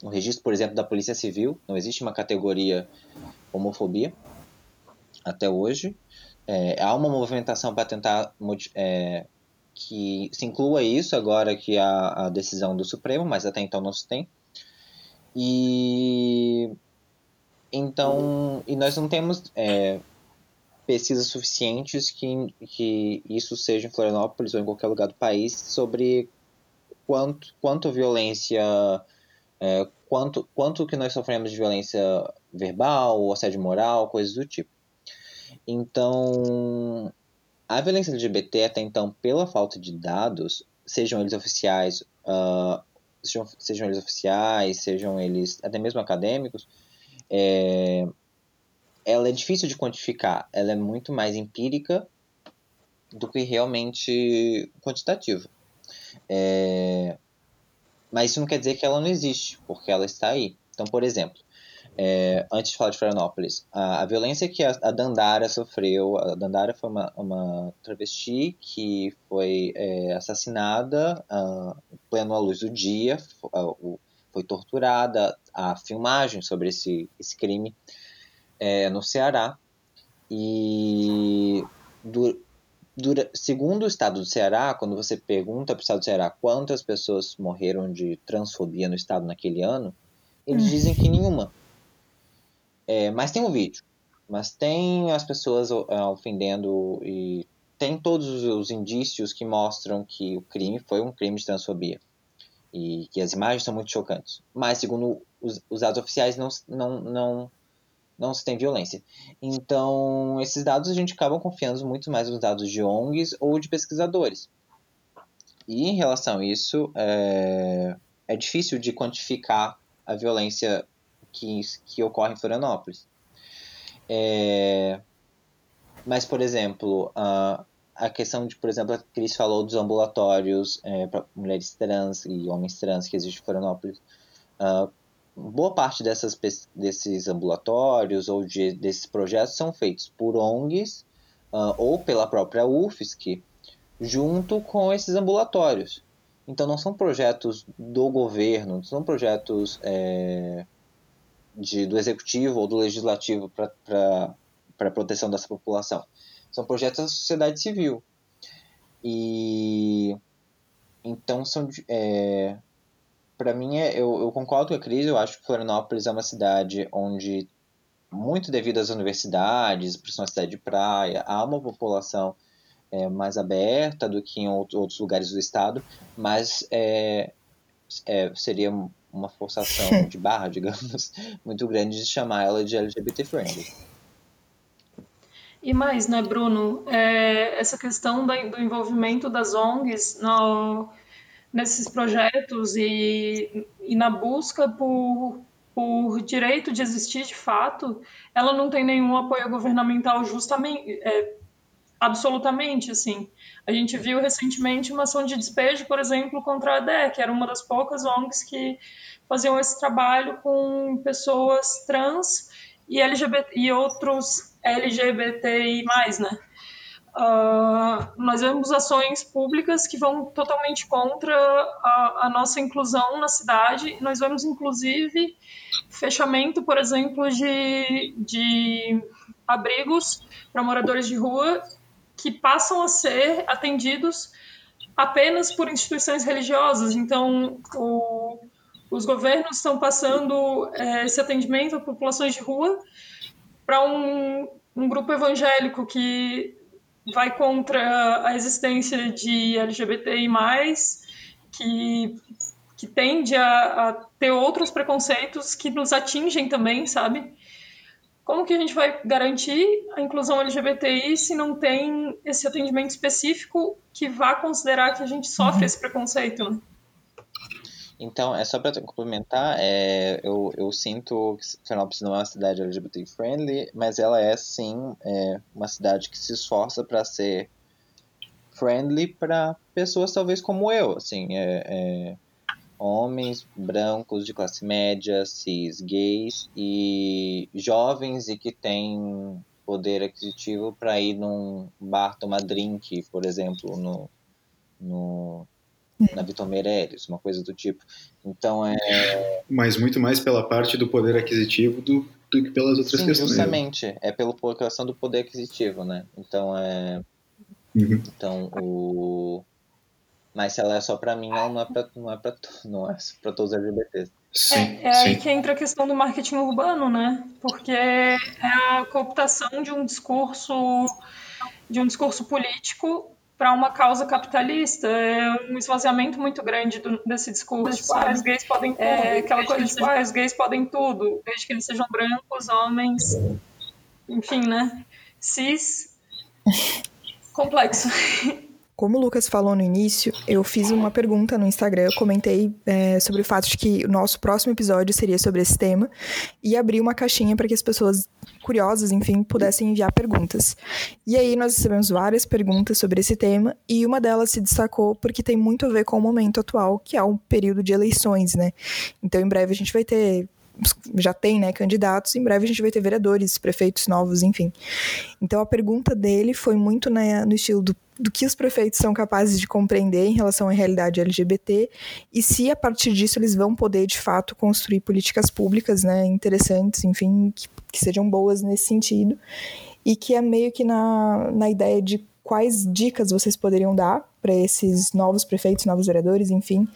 no registro, por exemplo, da Polícia Civil, não existe uma categoria homofobia até hoje. É, há uma movimentação para tentar é, que se inclua isso agora que há a decisão do Supremo, mas até então não se tem. E então, e nós não temos é, pesquisas suficientes que, que isso seja em Florianópolis ou em qualquer lugar do país sobre quanto, quanto violência, é, quanto, quanto que nós sofremos de violência verbal, assédio moral, coisas do tipo. Então, a violência LGBT até então, pela falta de dados, sejam eles oficiais, uh, sejam, sejam eles oficiais, sejam eles até mesmo acadêmicos, é, ela é difícil de quantificar. Ela é muito mais empírica do que realmente quantitativa. É, mas isso não quer dizer que ela não existe, porque ela está aí. Então, por exemplo, é, antes de falar de Florianópolis, a, a violência que a, a, Dandara sofreu, a Dandara foi uma, uma travesti que foi é, assassinada uh, pleno à luz do dia, uh, foi torturada, a filmagem sobre esse, esse crime é, no Ceará, e du, dura, segundo o estado do Ceará, quando você pergunta para o estado do Ceará quantas pessoas morreram de transfobia no estado naquele ano, eles hum. dizem que nenhuma. É, mas tem um vídeo. Mas tem as pessoas uh, ofendendo e tem todos os indícios que mostram que o crime foi um crime de transfobia. E que as imagens são muito chocantes. Mas, segundo os, os dados oficiais, não, não, não, não se tem violência. Então, esses dados a gente acaba confiando muito mais nos dados de ONGs ou de pesquisadores. E em relação a isso, é, é difícil de quantificar a violência que, que ocorre em Florianópolis. É, mas, por exemplo, a, a questão de, por exemplo, a Cris falou dos ambulatórios é, para mulheres trans e homens trans que existem em Florianópolis. Uh, boa parte dessas, desses ambulatórios ou de, desses projetos são feitos por ONGs uh, ou pela própria UFSC, junto com esses ambulatórios. Então, não são projetos do governo, não são projetos é, de, do executivo ou do legislativo para a proteção dessa população. São projetos da sociedade civil. E então são é, para mim é, eu, eu, concordo com a Cris, eu acho que Florianópolis é uma cidade onde muito devido às universidades, por ser uma cidade de praia, há uma população é, mais aberta do que em outros lugares do estado, mas é, é, seria uma forçação de barra, digamos, muito grande de chamar ela de LGBT friendly. E mais, né, Bruno? É, essa questão do envolvimento das ONGs no, nesses projetos e, e na busca por, por direito de existir de fato, ela não tem nenhum apoio governamental justamente, é, absolutamente, assim. A gente viu recentemente uma ação de despejo, por exemplo, contra a ADE, que era uma das poucas ONGs que faziam esse trabalho com pessoas trans e, LGBT, e outros LGBTI+, né? Uh, nós vemos ações públicas que vão totalmente contra a, a, nossa inclusão na cidade. Nós vemos, inclusive, fechamento, por exemplo, de, de abrigos para moradores de rua que passam a ser atendidos apenas por instituições religiosas. Então, o, os governos estão passando é, esse atendimento a populações de rua para um, um grupo evangélico que vai contra a existência de LGBTI+, que, que tende a, a ter outros preconceitos que nos atingem também, sabe? Como que a gente vai garantir a inclusão LGBTI se não tem esse atendimento específico que vá considerar que a gente sofre uhum. esse preconceito? Então, é só para complementar, é, eu, eu sinto que Florianópolis não é uma cidade LGBT friendly, mas ela é sim é, uma cidade que se esforça para ser friendly para pessoas talvez como eu, assim, é, é, homens brancos de classe média, cis, gays e jovens e que têm poder aquisitivo para ir num bar tomar drink, por exemplo, no, no na Vitor Meirelles, uma coisa do tipo. Então é. Mas muito mais pela parte do poder aquisitivo do, do que pelas outras Sim, questões. Justamente, é pela questão do poder aquisitivo, né? Então é. Uhum. Então o. Mas se ela é só para mim, ela não é para não é para não é para todos os LGBTs. Sim, é, é sim. aí que entra a questão do marketing urbano, né? Porque é a cooptação de um discurso de um discurso político para uma causa capitalista. É um esvaziamento muito grande do, desse discurso. Tipo, ah, os gays podem tudo. É, aquela coisa de tipo, ah, os gays podem tudo, desde que eles sejam brancos, homens, enfim, né? Cis. Complexo. Como o Lucas falou no início, eu fiz uma pergunta no Instagram, eu comentei é, sobre o fato de que o nosso próximo episódio seria sobre esse tema e abri uma caixinha para que as pessoas curiosas, enfim, pudessem enviar perguntas. E aí nós recebemos várias perguntas sobre esse tema e uma delas se destacou porque tem muito a ver com o momento atual, que é um período de eleições, né? Então em breve a gente vai ter já tem, né, candidatos, em breve a gente vai ter vereadores, prefeitos novos, enfim. Então a pergunta dele foi muito né, no estilo do, do que os prefeitos são capazes de compreender em relação à realidade LGBT e se a partir disso eles vão poder de fato construir políticas públicas, né, interessantes, enfim, que, que sejam boas nesse sentido e que é meio que na, na ideia de quais dicas vocês poderiam dar para esses novos prefeitos, novos vereadores, enfim,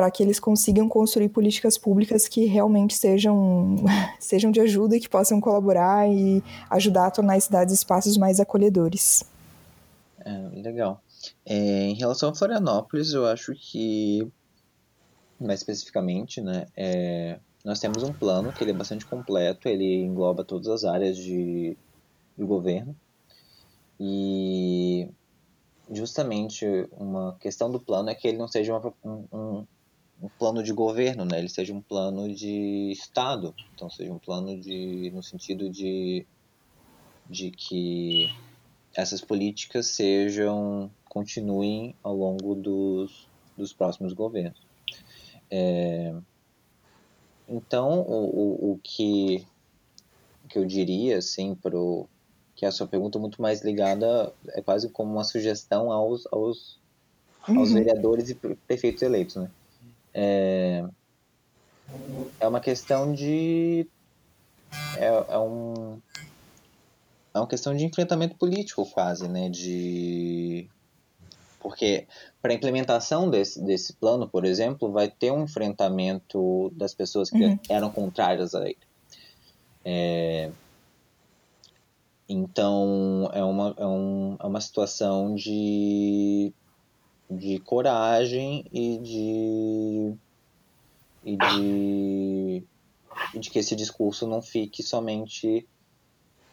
para que eles consigam construir políticas públicas que realmente sejam, sejam de ajuda e que possam colaborar e ajudar a tornar as cidades espaços mais acolhedores. É, legal. É, em relação a Florianópolis, eu acho que, mais especificamente, né, é, nós temos um plano que ele é bastante completo, ele engloba todas as áreas de, de governo e justamente uma questão do plano é que ele não seja uma, um, um plano de governo, né? Ele seja um plano de Estado. Então, seja um plano de, no sentido de, de que essas políticas sejam, continuem ao longo dos, dos próximos governos. É, então, o, o, o, que, que eu diria, assim, pro, que a sua pergunta é muito mais ligada, é quase como uma sugestão aos, aos, aos uhum. vereadores e prefeitos eleitos, né? É, é uma questão de. É, é, um. É uma questão de enfrentamento político, quase, né? De. Porque para a implementação desse, desse plano, por exemplo, vai ter um enfrentamento das pessoas que uhum. eram contrárias a ele. É, então, é uma, é, um, é uma situação de de coragem e de e de de que esse discurso não fique somente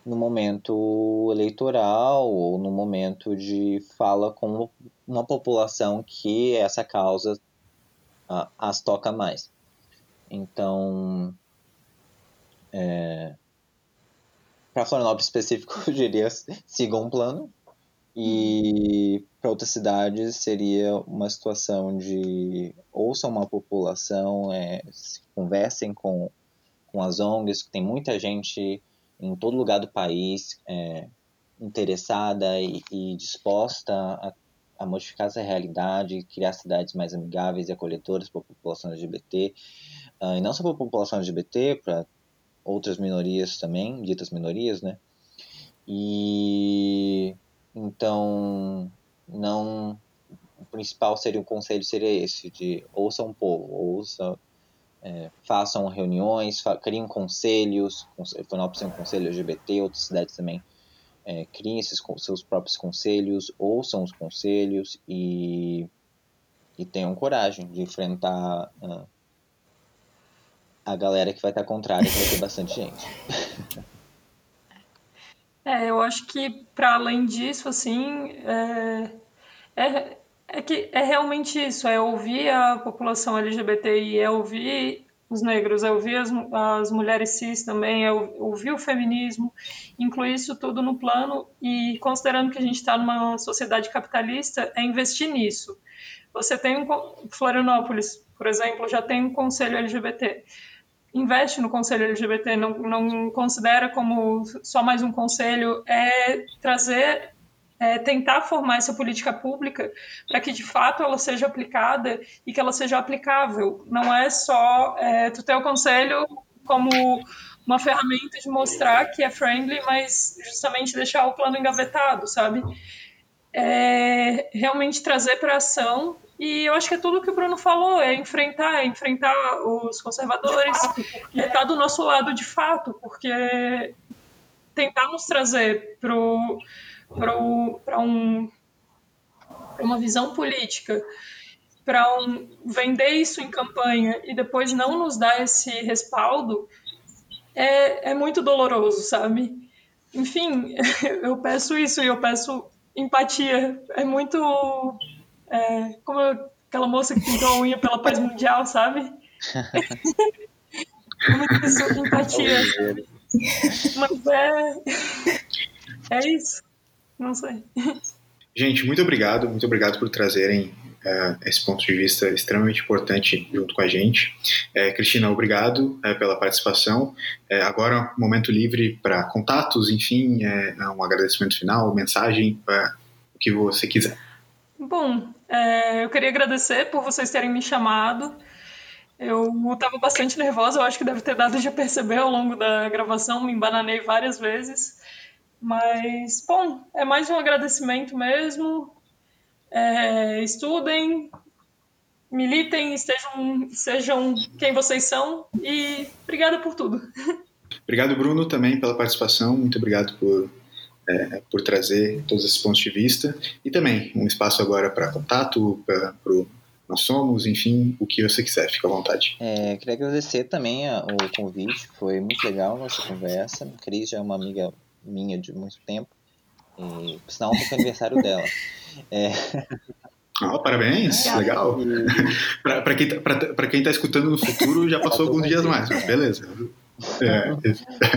no momento eleitoral ou no momento de fala com uma população que essa causa as toca mais. Então, é, para Florianópolis específico, eu diria sigam um plano, e para outras cidades seria uma situação de ouçam uma população, é, conversem com, com as ONGs, tem muita gente em todo lugar do país é, interessada e, e disposta a, a, modificar essa realidade, criar cidades mais amigáveis e acolhedoras para a população LGBT, uh, e não só para a população LGBT, para outras minorias também, ditas minorias, né? E então não o principal seria o conselho seria esse de ouça um povo, ouça é, façam reuniões, fa criem conselhos, Florianópolis tem um conselho LGBT, outras cidades também é, criem esses seus próprios conselhos, ouçam os conselhos e, e tenham coragem de enfrentar uh, a galera que vai estar contrária, que vai ter bastante gente. É, eu acho que para além disso, assim, é, é, é, que é realmente isso, é ouvir a população LGBTI, é ouvir os negros, é ouvir as, as mulheres cis também, é ouvir o feminismo, incluir isso tudo no plano e considerando que a gente está numa sociedade capitalista, é investir nisso. Você tem um Florianópolis, por exemplo, já tem um conselho LGBT investe no conselho LGBT, não, não considera como só mais um conselho, é trazer, é tentar formar essa política pública para que de fato ela seja aplicada e que ela seja aplicável. Não é só é, tu ter o conselho como uma ferramenta de mostrar que é friendly, mas justamente deixar o plano engavetado, sabe? É, realmente trazer para ação e eu acho que é tudo o que o Bruno falou, é enfrentar, é enfrentar os conservadores, é estar do nosso lado de fato, porque tentar nos trazer para um, uma visão política, para um, vender isso em campanha e depois não nos dar esse respaldo, é, é muito doloroso, sabe? Enfim, eu peço isso e eu peço empatia. É muito é, como aquela moça que pintou a unha pela paz mundial, sabe? Muito isso, empatia. Mas é. É isso. Não sei. Gente, muito obrigado. Muito obrigado por trazerem uh, esse ponto de vista extremamente importante junto com a gente. É, Cristina, obrigado é, pela participação. É, agora, momento livre para contatos, enfim, um agradecimento final, mensagem, o que você quiser. Bom, é, eu queria agradecer por vocês terem me chamado. Eu estava bastante nervosa, eu acho que deve ter dado de perceber ao longo da gravação, me embananei várias vezes. Mas, bom, é mais um agradecimento mesmo. É, estudem, militem, estejam, sejam quem vocês são e obrigada por tudo. Obrigado, Bruno, também pela participação. Muito obrigado por é, por trazer todos esses pontos de vista e também um espaço agora para contato, para o nós somos, enfim, o que você quiser, fica à vontade. É, queria agradecer também a, o convite, foi muito legal a nossa conversa. A Cris já é uma amiga minha de muito tempo, e por sinal, foi aniversário dela. É... Oh, parabéns, legal. E... para quem, tá, quem está escutando no futuro, já passou alguns dias mais, mas beleza. É.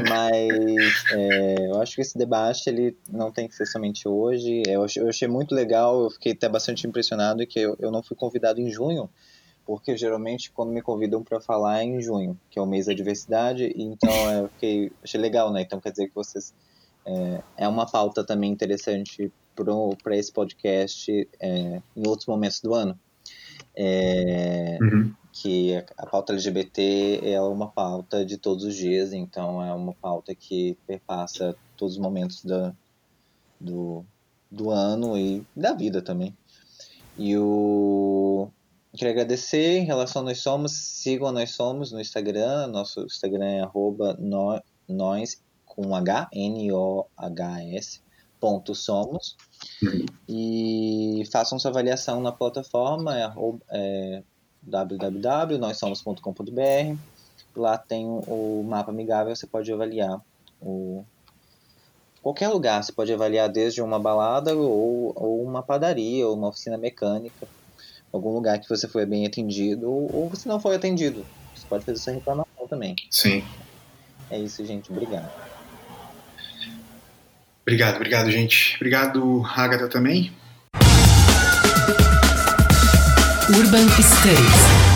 Mas é, eu acho que esse debate ele não tem que ser somente hoje. Eu achei, eu achei muito legal, eu fiquei até bastante impressionado que eu, eu não fui convidado em junho, porque geralmente quando me convidam para falar é em junho, que é o mês da diversidade, então eu fiquei, achei legal, né? Então quer dizer que vocês. É, é uma pauta também interessante para esse podcast é, em outros momentos do ano. É, uhum que a pauta LGBT é uma pauta de todos os dias, então é uma pauta que perpassa todos os momentos da, do, do ano e da vida também. E o queria agradecer em relação a Nós Somos, sigam a Nós Somos no Instagram, nosso Instagram é arroba no, nós com H, N-O-H-S, ponto somos. Uhum. E façam sua avaliação na plataforma, é, é www.nossomos.com.br. Lá tem o mapa amigável, você pode avaliar o qualquer lugar, você pode avaliar desde uma balada ou, ou uma padaria ou uma oficina mecânica, algum lugar que você foi bem atendido ou, ou você não foi atendido. Você pode fazer sua reclamação também. Sim. É isso, gente. Obrigado. Obrigado, obrigado, gente. Obrigado, Agatha, também. Urban Studies.